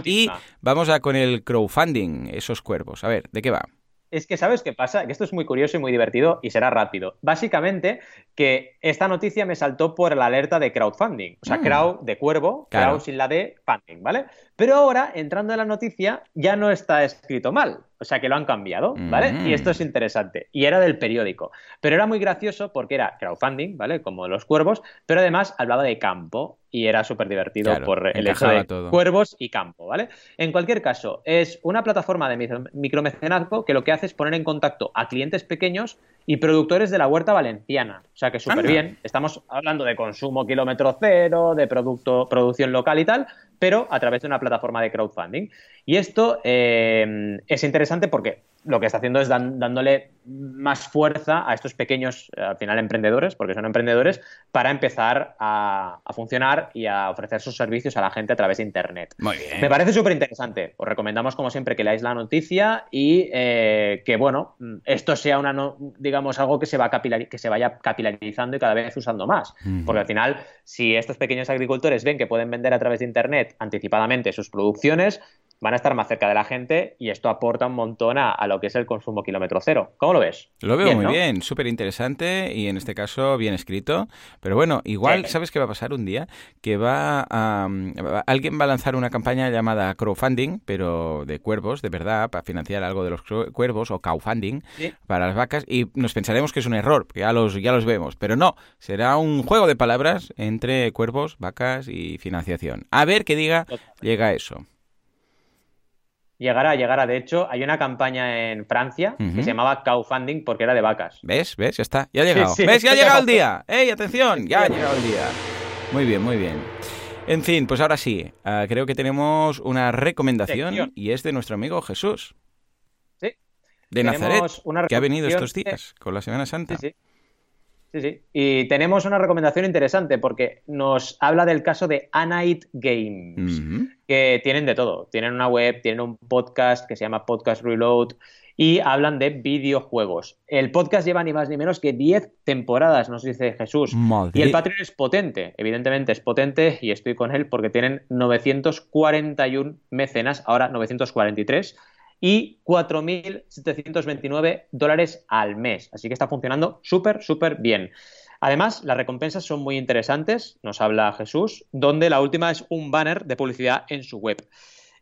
y vamos a con el crowdfunding, esos cuervos. A ver, ¿de qué va? Es que, ¿sabes qué pasa? Que esto es muy curioso y muy divertido y será rápido. Básicamente, que esta noticia me saltó por la alerta de crowdfunding. O sea, mm. crowd de cuervo, crowd sin la de funding, ¿vale? Pero ahora, entrando en la noticia, ya no está escrito mal. O sea, que lo han cambiado, ¿vale? Y esto es mm. interesante. Y era del periódico. Pero era muy gracioso porque era crowdfunding, ¿vale? Como los cuervos, pero además hablaba de campo y era súper divertido por el hecho de cuervos y campo, ¿vale? En cualquier caso, es una plataforma de micromecenazgo que lo que hace es poner en contacto a clientes pequeños y productores de la huerta valenciana. O sea que súper bien. Estamos hablando de consumo kilómetro cero, de producto, producción local y tal, pero a través de una plataforma de crowdfunding. Y esto eh, es interesante porque lo que está haciendo es dándole más fuerza a estos pequeños, eh, al final, emprendedores, porque son emprendedores, para empezar a, funcionar y a ofrecer sus servicios a la gente a través de Internet. Muy bien. Me parece súper interesante. Os recomendamos, como siempre, que leáis la noticia y eh, que, bueno, esto sea una, digamos, algo que se, va que se vaya capilarizando y cada vez usando más. Porque al final, si estos pequeños agricultores ven que pueden vender a través de Internet anticipadamente sus producciones, van a estar más cerca de la gente y esto aporta un montón a, lo que es el consumo kilómetro cero. ¿Cómo lo ves? Lo veo muy bien, súper interesante y en este caso bien escrito. Pero bueno, igual, ¿sabes qué va a pasar un día? Que va a, alguien va a lanzar una campaña llamada crowdfunding, pero de cuervos, de verdad, para financiar algo de los cuervos o cowfunding para las vacas y nos pensaremos que es un error, que ya los, ya los vemos. Pero no, será un juego de palabras entre cuervos, vacas y financiación. A ver qué diga, llega eso. Llegará, llegará. De hecho, hay una campaña en Francia que se llamaba Cowfunding porque era de vacas. ¿Ves? ¿Ves? Ya está. Ya ha llegado. ¿Ves? Ya ha llegado el día. ¡Ey, atención! Ya ha llegado el día. Muy bien, muy bien. En fin, pues ahora sí. Ah, creo que tenemos una recomendación y es de nuestro amigo Jesús. Sí. De Nazaret, que ha venido estos días con la Semana Santa. Sí, sí. Sí, sí. Y tenemos una recomendación interesante porque nos habla del caso de Anite Games, que tienen de todo. Tienen una web, tienen un podcast que se llama Podcast Reload y hablan de videojuegos. El podcast lleva ni más ni menos que 10 temporadas, nos dice Jesús. Y el Patreon es potente, evidentemente es potente y estoy con él porque tienen 941 mecenas, ahora 943 y 4.729 dólares al mes. Así que está funcionando súper, súper bien. Además, las recompensas son muy interesantes, nos habla Jesús, donde la última es un banner de publicidad en su web.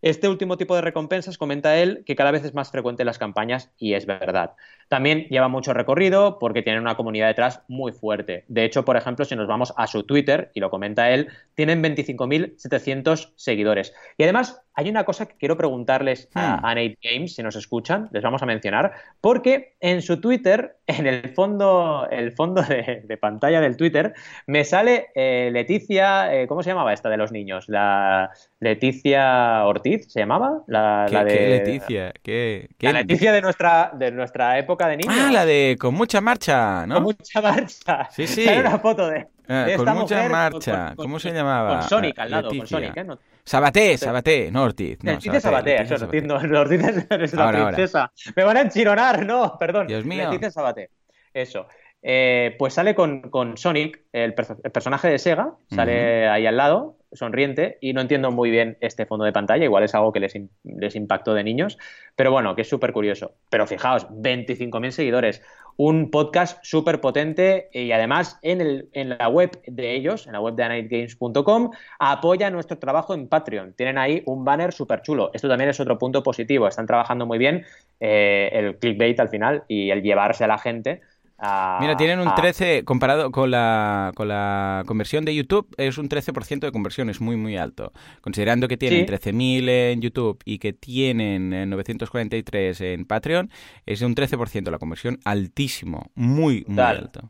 Este último tipo de recompensas, comenta él, que cada vez es más frecuente en las campañas y es verdad. También lleva mucho recorrido porque tiene una comunidad detrás muy fuerte. De hecho, por ejemplo, si nos vamos a su Twitter, y lo comenta él, tienen 25.700 seguidores. Y además, hay una cosa que quiero preguntarles a, hmm. Nate Games, si nos escuchan, les vamos a mencionar, porque en su Twitter, en el fondo, el fondo de, pantalla del Twitter, me sale eh, Leticia, eh, ¿cómo se llamaba esta de los niños? La Leticia Ortiz, ¿se llamaba? La, ¿Qué, de, Leticia? ¿Qué, La Leticia de nuestra, de nuestra época de niños. Ah, la de con mucha marcha, ¿no? Con mucha marcha. Sí, sí. Hay una foto de, ah, con mucha marcha. ¿Cómo se llamaba? Con Sonic al lado, con Sonic, ¿eh? Sabaté, Sabaté, no Ortiz. No, Leticia Sabaté, Ortiz, no, Ortiz es la princesa. Me van a enchironar, no, perdón. Dios mío. Leticia Sabaté, eso. Eh, pues sale con, con Sonic, el, personaje de Sega, sale ahí al lado, sonriente, y no entiendo muy bien este fondo de pantalla, igual es algo que les, les impactó de niños, pero bueno, que es súper curioso. Pero fijaos, 25.000 seguidores, un podcast súper potente y además en, el, en la web de ellos, en la web de anightgames.com, apoya nuestro trabajo en Patreon. Tienen ahí un banner súper chulo. Esto también es otro punto positivo. Están trabajando muy bien eh, el clickbait al final y el llevarse a la gente Mira, tienen un 13, comparado con la, con la conversión de YouTube, es un 13% de conversión, es muy, muy alto. Considerando que tienen 13.000 en YouTube y que tienen 943 en Patreon, es un 13% la conversión, altísimo, muy, muy alto.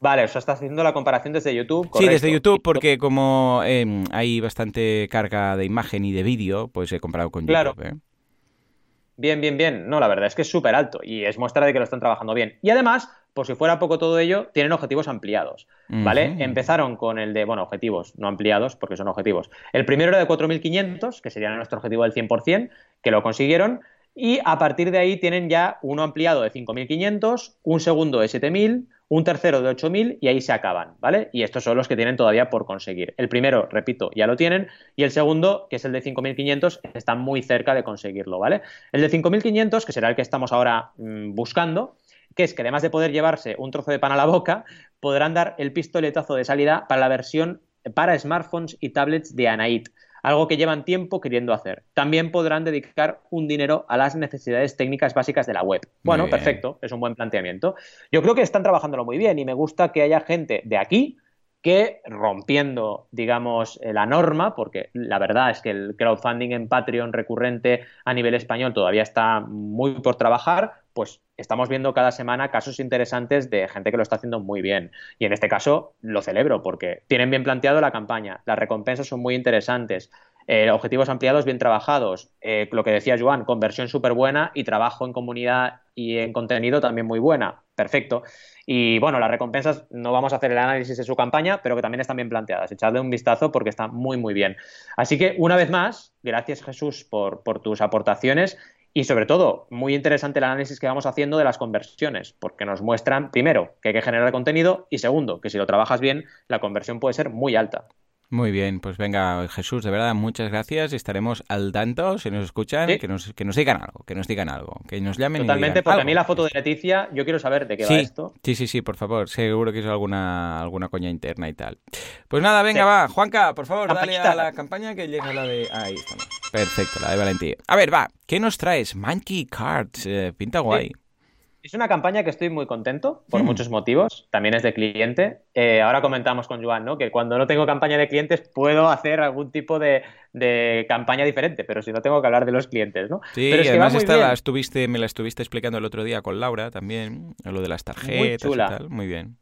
Vale, o sea, está haciendo la comparación desde YouTube. Sí, desde YouTube, porque como em, hay bastante carga de imagen y de vídeo, pues he comparado con YouTube. ¿eh? Bien, bien, bien. No, la verdad es que es súper alto y es muestra de que lo están trabajando bien. Y además, por si fuera poco todo ello, tienen objetivos ampliados, ¿vale? Empezaron con el de, bueno, objetivos no ampliados porque son objetivos. El primero era de 4.500, que sería nuestro objetivo del 100%, que lo consiguieron. Y a partir de ahí tienen ya uno ampliado de 5.500, un segundo de 7.000, un tercero de 8.000 y ahí se acaban, ¿vale? Y estos son los que tienen todavía por conseguir. El primero, repito, ya lo tienen y el segundo, que es el de 5.500, está muy cerca de conseguirlo, ¿vale? El de 5.500, que será el que estamos ahora mm, buscando, que es que además de poder llevarse un trozo de pan a la boca, podrán dar el pistoletazo de salida para la versión para smartphones y tablets de Anait algo que llevan tiempo queriendo hacer. También podrán dedicar un dinero a las necesidades técnicas básicas de la web. Bueno, perfecto, es un buen planteamiento. Yo creo que están trabajándolo muy bien y me gusta que haya gente de aquí que rompiendo, digamos, la norma, porque la verdad es que el crowdfunding en Patreon recurrente a nivel español todavía está muy por trabajar, pues estamos viendo cada semana casos interesantes de gente que lo está haciendo muy bien. Y en este caso lo celebro porque tienen bien planteado la campaña, las recompensas son muy interesantes. Eh, objetivos ampliados bien trabajados, eh, lo que decía Joan, conversión súper buena y trabajo en comunidad y en contenido también muy buena. Perfecto. Y bueno, las recompensas no vamos a hacer el análisis de su campaña, pero que también están bien planteadas. Echadle un vistazo porque está muy, muy bien. Así que una vez más, gracias Jesús por, por tus aportaciones y sobre todo, muy interesante el análisis que vamos haciendo de las conversiones, porque nos muestran, primero, que hay que generar contenido y segundo, que si lo trabajas bien, la conversión puede ser muy alta. Muy bien, pues venga, Jesús, de verdad, muchas gracias. Estaremos al tanto, si nos escuchan, que, nos, que nos digan algo, que nos digan algo, que nos llamen. Totalmente, porque a mí la foto de Leticia, yo quiero saber de qué va esto. Sí, sí, sí, por favor, seguro que es alguna, alguna coña interna y tal. Pues nada, venga, va, Juanca, por favor, dale a la campaña que llega la de... Ahí estamos. Perfecto, la de Valentín. A ver, va, ¿qué nos traes? Monkey Cards, eh, pinta guay. Es una campaña que estoy muy contento por hmm. muchos motivos. También es de cliente. Eh, ahora comentamos con Joan, ¿no? Que cuando no tengo campaña de clientes puedo hacer algún tipo de, campaña diferente, pero si no tengo que hablar de los clientes, ¿no? Sí, pero es además esta estuviste, me la estuviste explicando el otro día con Laura también, lo de las tarjetas muy y tal. Muy bien.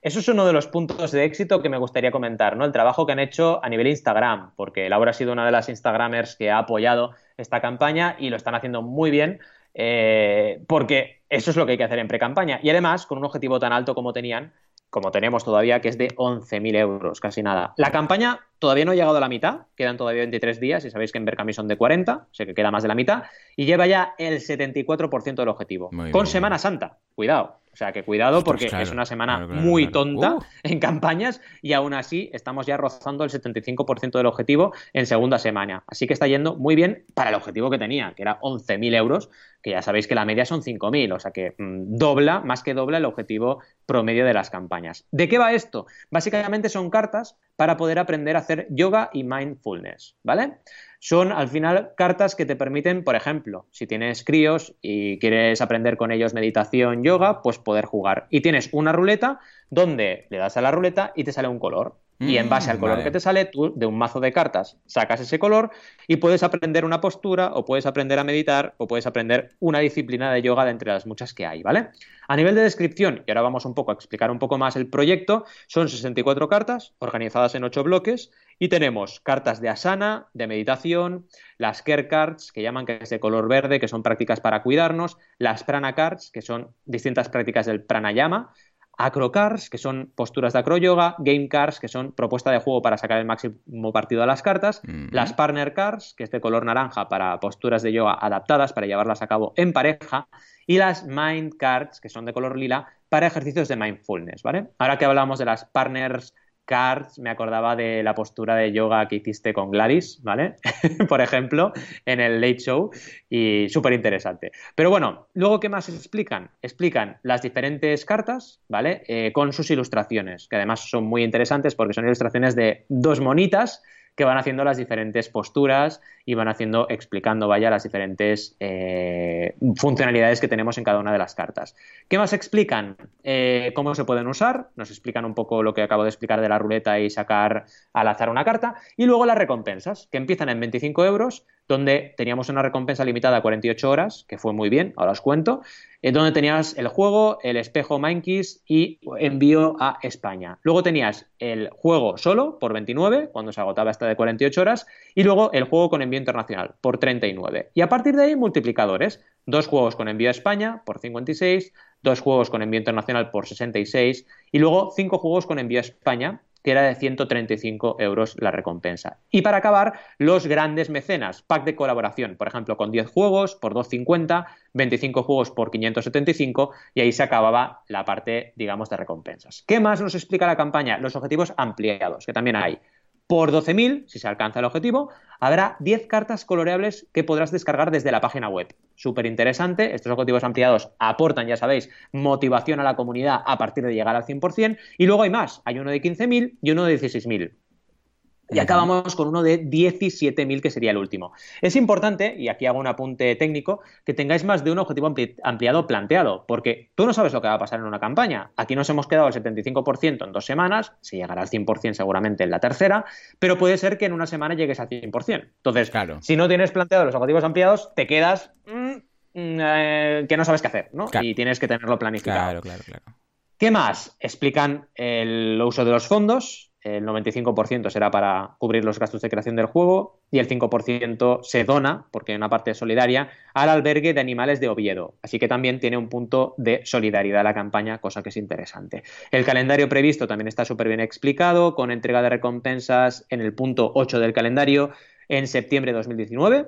Eso es uno de los puntos de éxito que me gustaría comentar, ¿no? El trabajo que han hecho a nivel Instagram, porque Laura ha sido una de las Instagramers que ha apoyado esta campaña y lo están haciendo muy bien. Eh, porque eso es lo que hay que hacer en pre-campaña. Y además, con un objetivo tan alto como tenían, como tenemos todavía, que es de 11.000 euros, casi nada. La campaña todavía no ha llegado a la mitad, quedan todavía 23 días y sabéis que en Berkami son de 40, o sea que queda más de la mitad, y lleva ya el 74% del objetivo. con Semana Santa, cuidado. O sea que cuidado porque es una semana muy tonta uh. en campañas y aún así estamos ya rozando el 75% del objetivo en segunda semana. Así que está yendo muy bien para el objetivo que tenía, que era 11.000 euros, que ya sabéis que la media son 5.000, o sea que mm, dobla, más que dobla el objetivo promedio de las campañas. ¿De qué va esto? Básicamente son cartas para poder aprender a hacer yoga y mindfulness, ¿vale? Son al final cartas que te permiten, por ejemplo, si tienes críos y quieres aprender con ellos meditación, yoga, pues poder jugar. Y tienes una ruleta donde le das a la ruleta y te sale un color y en base al color que te sale, tú de un mazo de cartas sacas ese color y puedes aprender una postura o puedes aprender a meditar o puedes aprender una disciplina de yoga de entre las muchas que hay, ¿vale? A nivel de descripción, y ahora vamos un poco a explicar un poco más el proyecto, son 64 cartas organizadas en 8 bloques y tenemos cartas de asana, de meditación, las care cards, que llaman que es de color verde, que son prácticas para cuidarnos, las prana cards, que son distintas prácticas del pranayama, Acrocars, que son posturas de acro yoga, Game Cars, que son propuesta de juego para sacar el máximo partido a las cartas, las Partner Cars, que es de color naranja para posturas de yoga adaptadas para llevarlas a cabo en pareja, y las Mind Cards, que son de color lila para ejercicios de mindfulness, ¿vale? Ahora que hablamos de las Partners Cards, me acordaba de la postura de yoga que hiciste con Gladys, ¿vale? Por ejemplo, en el Late Show, y súper interesante. Pero bueno, luego, ¿qué más explican? Explican las diferentes cartas, ¿vale? Eh, con sus ilustraciones, que además son muy interesantes porque son ilustraciones de dos monitas que van haciendo las diferentes posturas y van haciendo, explicando, vaya, las diferentes eh, funcionalidades que tenemos en cada una de las cartas. ¿Qué más explican? Eh, cómo se pueden usar, nos explican un poco lo que acabo de explicar de la ruleta y sacar al azar una carta, y luego las recompensas, que empiezan en 25 euros, donde teníamos una recompensa limitada a 48 horas, que fue muy bien, ahora os cuento, en donde tenías el juego, el espejo Minekis y envío a España. Luego tenías el juego solo por 29, cuando se agotaba esta de 48 horas, y luego el juego con envío internacional por 39. Y a partir de ahí, multiplicadores. Dos juegos con envío a España por 56, dos juegos con envío internacional por 66 y luego cinco juegos con envío a España que era de 135 euros la recompensa. Y para acabar, los grandes mecenas, pack de colaboración, por ejemplo, con 10 juegos por 250, 25 juegos por 575 y ahí se acababa la parte, digamos, de recompensas. ¿Qué más nos explica la campaña? Los objetivos ampliados, que también hay. Por 12.000, si se alcanza el objetivo, habrá 10 cartas coloreables que podrás descargar desde la página web. Súper interesante, estos objetivos ampliados aportan, ya sabéis, motivación a la comunidad a partir de llegar al 100%, y luego hay más, hay uno de 15.000 y uno de 16.000. Y acabamos con uno de 17.000, que sería el último. Es importante, y aquí hago un apunte técnico, que tengáis más de un objetivo ampliado planteado, porque tú no sabes lo que va a pasar en una campaña. Aquí nos hemos quedado al 75% en dos semanas, se llegará al 100% seguramente en la tercera, pero puede ser que en una semana llegues al 100%. Entonces, si no tienes planteado los objetivos ampliados, te quedas mm, mm, eh, que no sabes qué hacer, ¿no? Y tienes que tenerlo planificado. Claro, claro, claro. ¿Qué más? Explican el uso de los fondos, el 95% será para cubrir los gastos de creación del juego y el 5% se dona, porque hay una parte solidaria, al albergue de animales de Oviedo. Así que también tiene un punto de solidaridad la campaña, cosa que es interesante. El calendario previsto también está súper bien explicado, con entrega de recompensas en el punto 8 del calendario en septiembre de 2019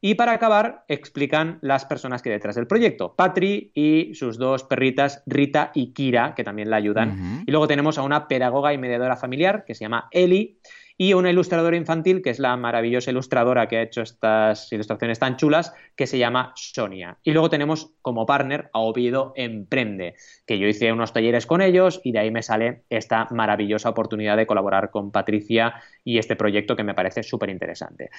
y para acabar, explican las personas que hay detrás del proyecto. Patri y sus dos perritas, Rita y Kira, que también la ayudan. Y luego tenemos a una pedagoga y mediadora familiar que se llama Eli y una ilustradora infantil, que es la maravillosa ilustradora que ha hecho estas ilustraciones tan chulas, que se llama Sonia. Y luego tenemos como partner a Oviedo Emprende, que yo hice unos talleres con ellos y de ahí me sale esta maravillosa oportunidad de colaborar con Patricia y este proyecto que me parece súper interesante.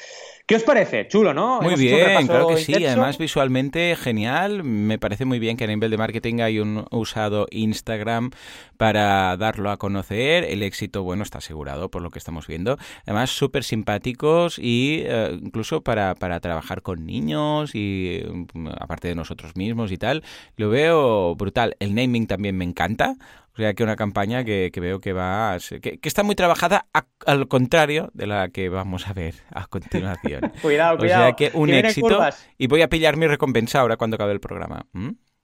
¿Qué os parece? Chulo, ¿no? Muy bien, claro que sí. Además, visualmente genial. Me parece muy bien que a nivel de marketing hay un usado Instagram para darlo a conocer. El éxito, bueno, está asegurado por lo que estamos viendo. Además, súper simpáticos y eh, incluso para, para trabajar con niños y mm, aparte de nosotros mismos y tal. Lo veo brutal. El naming también me encanta. O sea que una campaña que, veo que va que, está muy trabajada al contrario de la que vamos a ver a continuación. cuidado, cuidado. O sea que un éxito y voy a pillar mi recompensa ahora cuando acabe el programa.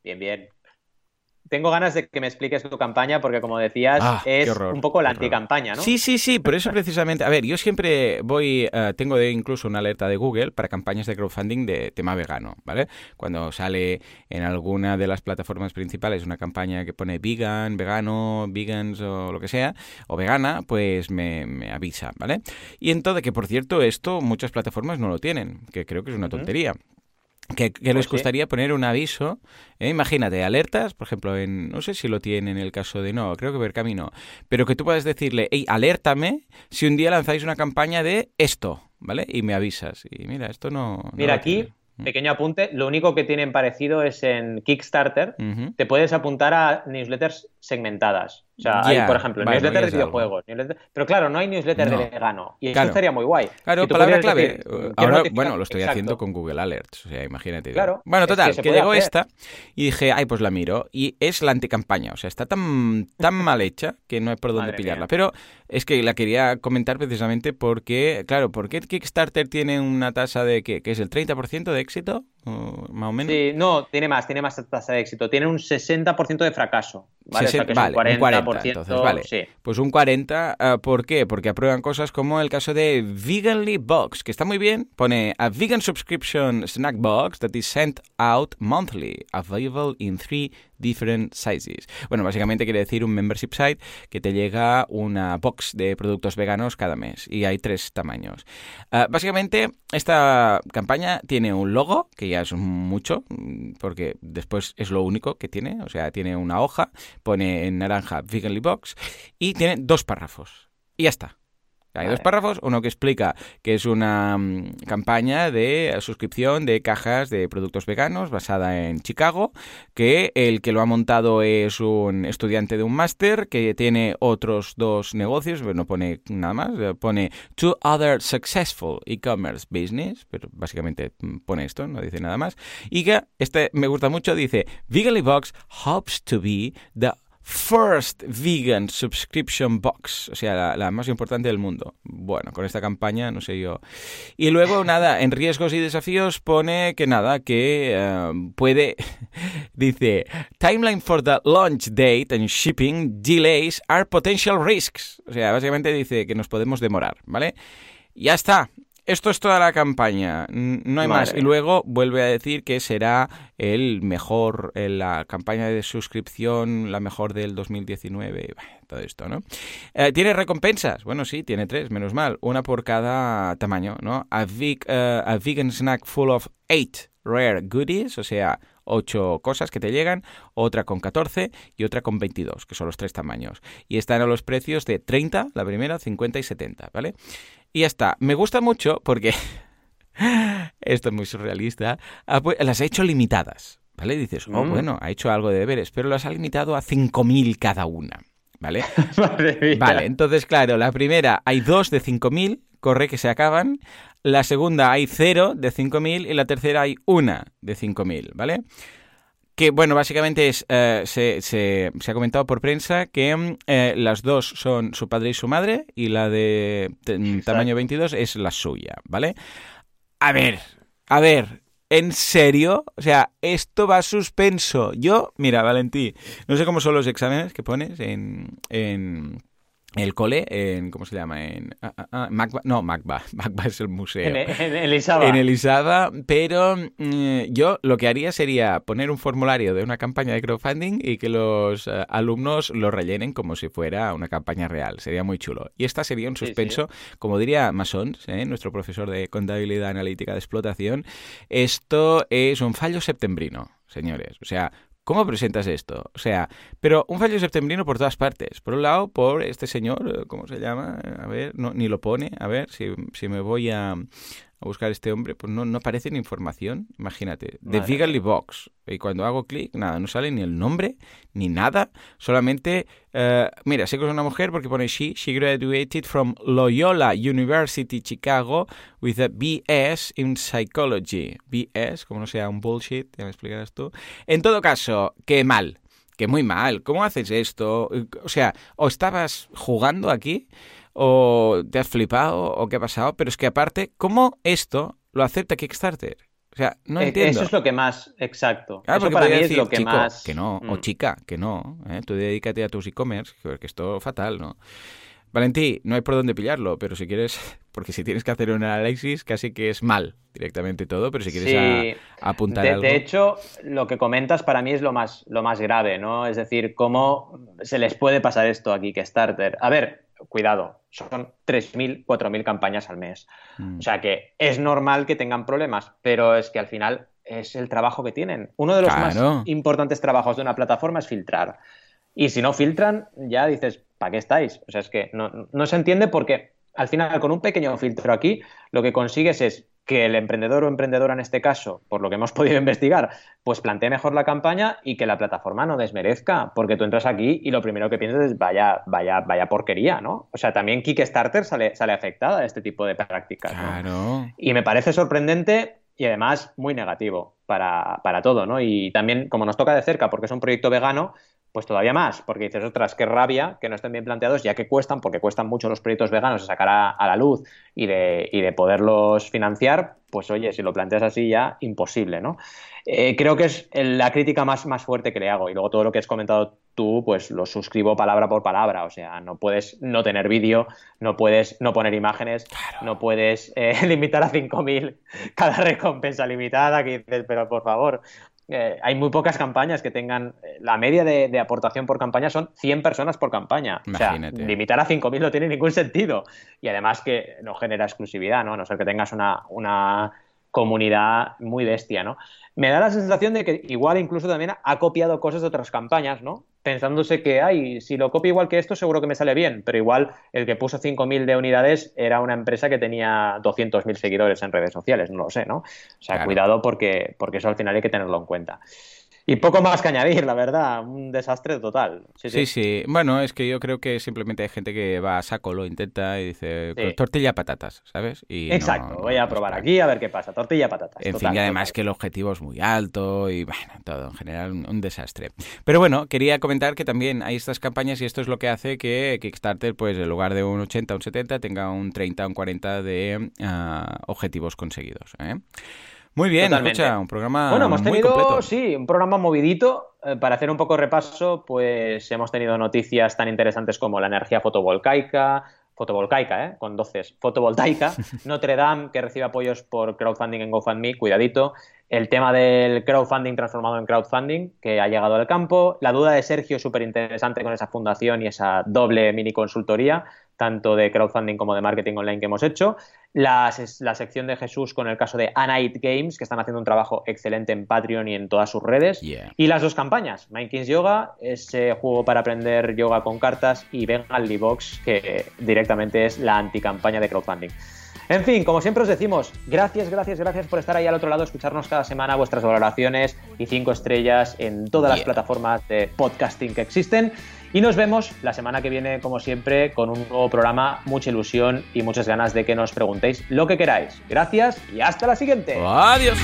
Bien, bien tengo ganas de que me expliques tu campaña porque, como decías, ah, es un poco la anticampaña, ¿no? Sí, sí, sí, por eso precisamente. A ver, yo siempre voy, eh, tengo de incluso una alerta de Google para campañas de crowdfunding de tema vegano, ¿vale? Cuando sale en alguna de las plataformas principales una campaña que pone vegan, vegano, vegans o lo que sea, o vegana, pues me, avisa, ¿vale? Y entonces, que por cierto, esto muchas plataformas no lo tienen, que creo que es una tontería. Que, les pues gustaría poner un aviso, ¿eh? imagínate, alertas, por ejemplo, en, no sé si lo tiene en el caso de no, creo que ver camino, pero que tú puedas decirle, hey, alértame si un día lanzáis una campaña de esto, ¿vale? Y me avisas. Y mira, esto no... Mira, aquí, mm. pequeño apunte, lo único que tienen parecido es en Kickstarter, te puedes apuntar a newsletters segmentadas. O sea, hay, por ejemplo, newsletter de videojuegos. Pero claro, no hay newsletter de vegano. Y eso estaría muy guay. Claro, palabra clave. Ahora, bueno, lo estoy haciendo con Google Alerts. O sea, imagínate. Claro. Bueno, total, que, llegó esta y dije, ay, pues la miro. Y es la anticampaña. O sea, está tan, tan mal hecha que no hay por dónde pillarla. Pero es que la quería comentar precisamente porque, claro, ¿por qué Kickstarter tiene una tasa de que, que es el 30% de éxito? más o menos. Sí, no, tiene más, tiene más tasa de éxito. Tiene un 60% de fracaso. ¿Vale? un 40%, entonces, vale. Pues un 40, ah, ¿por qué? Porque aprueban cosas como el caso de Veganly Box, que está muy bien. Pone a vegan subscription snack box that is sent out monthly, available in three different sizes. Bueno, básicamente quiere decir un membership site que te llega una box de productos veganos cada mes y hay tres tamaños. Ah, básicamente, esta campaña tiene un logo, que ya es mucho, porque después es lo único que tiene, o sea, tiene una hoja, pone en naranja Veganly Box y tiene dos párrafos. Y ya está. Hay dos párrafos, uno que explica que es una mm, campaña de suscripción de cajas de productos veganos basada en Chicago, que el que lo ha montado es un estudiante de un máster que tiene otros dos negocios, no pone nada más, pone two other successful e-commerce business, pero básicamente mm, pone esto, no dice nada más, y que este me gusta mucho, dice, Veganly Box hopes to be the First Vegan Subscription Box, o sea, la, más importante del mundo. Bueno, con esta campaña, no sé yo. Y luego, nada, en riesgos y desafíos pone que nada, que eh, puede, dice, timeline for the launch date and shipping delays are potential risks. O sea, básicamente dice que nos podemos demorar, ¿vale? Ya está, esto es toda la campaña, no hay más. Y luego vuelve a decir que será el mejor, la campaña de suscripción, la mejor del 2019, todo esto, ¿no? Eh, ¿Tiene recompensas? Bueno, sí, tiene tres, menos mal, una por cada tamaño, ¿no? A, eh, a vegan snack full of eight rare goodies, o sea, ocho cosas que te llegan, otra con 14 y otra con 22, que son los tres tamaños. Y están a los precios de 30, la primera, 50 y 70, ¿vale? Y ya está. Me gusta mucho porque esto es muy surrealista. Las ha hecho limitadas, ¿vale? Dices, oh, mm. bueno, ha hecho algo de deberes, pero las ha limitado a 5.000 cada una, ¿vale? vale, entonces, claro, la primera hay dos de 5.000, corre que se acaban. La segunda hay cero de 5.000 y la tercera hay una de 5.000, ¿vale? Que, bueno, básicamente es, eh, se, se, se, ha comentado por prensa que mm, eh, las dos son su padre y su madre y la de tamaño 22 es la suya, ¿vale? A ver, a ver, ¿En serio? O sea, esto va suspenso. Yo, mira, Valentí, no sé cómo son los exámenes que pones en, en el cole, en, ¿cómo se llama? En, ah, ah, ah Macba, no, Macba, Macba es el museo. En, en Elisaba. En Elisaba, pero mm, yo lo que haría sería poner un formulario de una campaña de crowdfunding y que los uh, alumnos lo rellenen como si fuera una campaña real. Sería muy chulo. Y esta sería un suspenso, sí, sí. como diría Masons, ¿eh? nuestro profesor de contabilidad analítica de explotación, esto es un fallo septembrino señores. O sea, ¿Cómo presentas esto? O sea, pero un fallo septembrino por todas partes. Por un lado, por este señor, ¿cómo se llama? A ver, no, ni lo pone. A ver, si, si me voy a, a buscar este hombre, pues no, no aparece ni información. Imagínate, The Vigally Box. Y cuando hago clic, nada, no sale ni el nombre, ni nada. Solamente, uh, mira, sé que es una mujer porque pone she. She graduated from Loyola University Chicago with a BS in Psychology. BS, como no sea un bullshit, ya me explicarás tú. En todo caso, qué mal. Que muy mal. ¿Cómo haces esto? O sea, o estabas jugando aquí o te has flipado o qué ha pasado, pero es que aparte, ¿cómo esto lo acepta Kickstarter? O sea, no eh, entiendo. Eso es lo que más, exacto. Ah, eso para mí decir, es lo que chico, más... Que no, mm. o chica, que no. ¿eh? Tú dedícate a tus e-commerce, que esto es fatal, ¿no? Valentí, no hay por dónde pillarlo, pero si quieres, porque si tienes que hacer un análisis, casi que es mal directamente todo, pero si quieres sí. a, a apuntar de, algo. De hecho, lo que comentas para mí es lo más, lo más grave, ¿no? Es decir, cómo se les puede pasar esto aquí que Starter. A ver, cuidado, son 3.000, 4.000 campañas al mes. Mm. O sea que es normal que tengan problemas, pero es que al final es el trabajo que tienen. Uno de los claro. más importantes trabajos de una plataforma es filtrar. Y si no filtran, ya dices, ¿para qué estáis? O sea, es que no, no se entiende porque al final, con un pequeño filtro aquí, lo que consigues es que el emprendedor o emprendedora en este caso, por lo que hemos podido investigar, pues plantee mejor la campaña y que la plataforma no desmerezca, porque tú entras aquí y lo primero que piensas es vaya, vaya, vaya porquería, ¿no? O sea, también Kickstarter sale, sale afectada a este tipo de prácticas. Claro. ¿no? Y me parece sorprendente y además muy negativo para, para todo, ¿no? Y también, como nos toca de cerca, porque es un proyecto vegano, pues todavía más, porque dices, otras, qué rabia que no estén bien planteados, ya que cuestan, porque cuestan mucho los proyectos veganos de sacar a, a la luz y de, y de, poderlos financiar, pues oye, si lo planteas así ya, imposible, ¿no? Eh, creo que es la crítica más, más fuerte que le hago, y luego todo lo que has comentado tú, pues lo suscribo palabra por palabra, o sea, no puedes no tener vídeo, no puedes no poner imágenes, claro. no puedes eh, limitar a 5.000 cada recompensa limitada, que dices, pero por favor, eh, hay muy pocas campañas que tengan. eh, La media de, de, aportación por campaña son 100 personas por campaña. Imagínate. O sea, limitar a 5.000 no tiene ningún sentido. Y además que no genera exclusividad, ¿no? A no ser que tengas una, una comunidad muy bestia, ¿no? Me da la sensación de que igual incluso también ha copiado cosas de otras campañas, ¿no? Pensándose que, ay, si lo copio igual que esto, seguro que me sale bien. Pero igual el que puso 5.000 de unidades era una empresa que tenía 200.000 seguidores en redes sociales, no lo sé, ¿no? O sea, Claro. cuidado porque, porque eso al final hay que tenerlo en cuenta. Y poco más que añadir, la verdad, un desastre total. Sí, Sí, sí. sí. Bueno, es que yo creo que simplemente hay gente que va a saco, lo intenta y dice Sí. tortilla patatas, ¿sabes? Y Exacto, no- voy a probar aquí a ver qué pasa. Tortilla patatas. En total, fin, y además total. que el objetivo es muy alto y bueno, todo en general un, un desastre. Pero bueno, quería comentar que también hay estas campañas y esto es lo que hace que Kickstarter, pues en lugar de un 80 o un 70, tenga un 30 o un 40 de ah, objetivos conseguidos. ¿eh? Muy bien, Totalmente. escucha, un programa Bueno, hemos muy tenido, completo. sí, un programa movidito. Eh, para hacer un poco de repaso, pues hemos tenido noticias tan interesantes como la energía fotovoltaica, fotovoltaica, ¿eh? con 12, fotovoltaica, Notre Dame, que recibe apoyos por crowdfunding en GoFundMe, cuidadito, el tema del crowdfunding transformado en crowdfunding, que ha llegado al campo, la duda de Sergio, súper interesante con esa fundación y esa doble mini consultoría, tanto de crowdfunding como de marketing online que hemos hecho, la, la sección de Jesús con el caso de Anite Games, que están haciendo un trabajo excelente en Patreon y en todas sus redes, Yeah. y las dos campañas, Mind Kings Yoga, ese juego para aprender yoga con cartas, y Bengali Box, que directamente es la anticampaña de crowdfunding. En fin, como siempre os decimos, gracias, gracias, gracias por estar ahí al otro lado, escucharnos cada semana vuestras valoraciones y cinco estrellas en todas las plataformas de podcasting que existen. Y nos vemos la semana que viene, como siempre, con un nuevo programa, mucha ilusión y muchas ganas de que nos preguntéis lo que queráis. Gracias y hasta la siguiente. Adiós.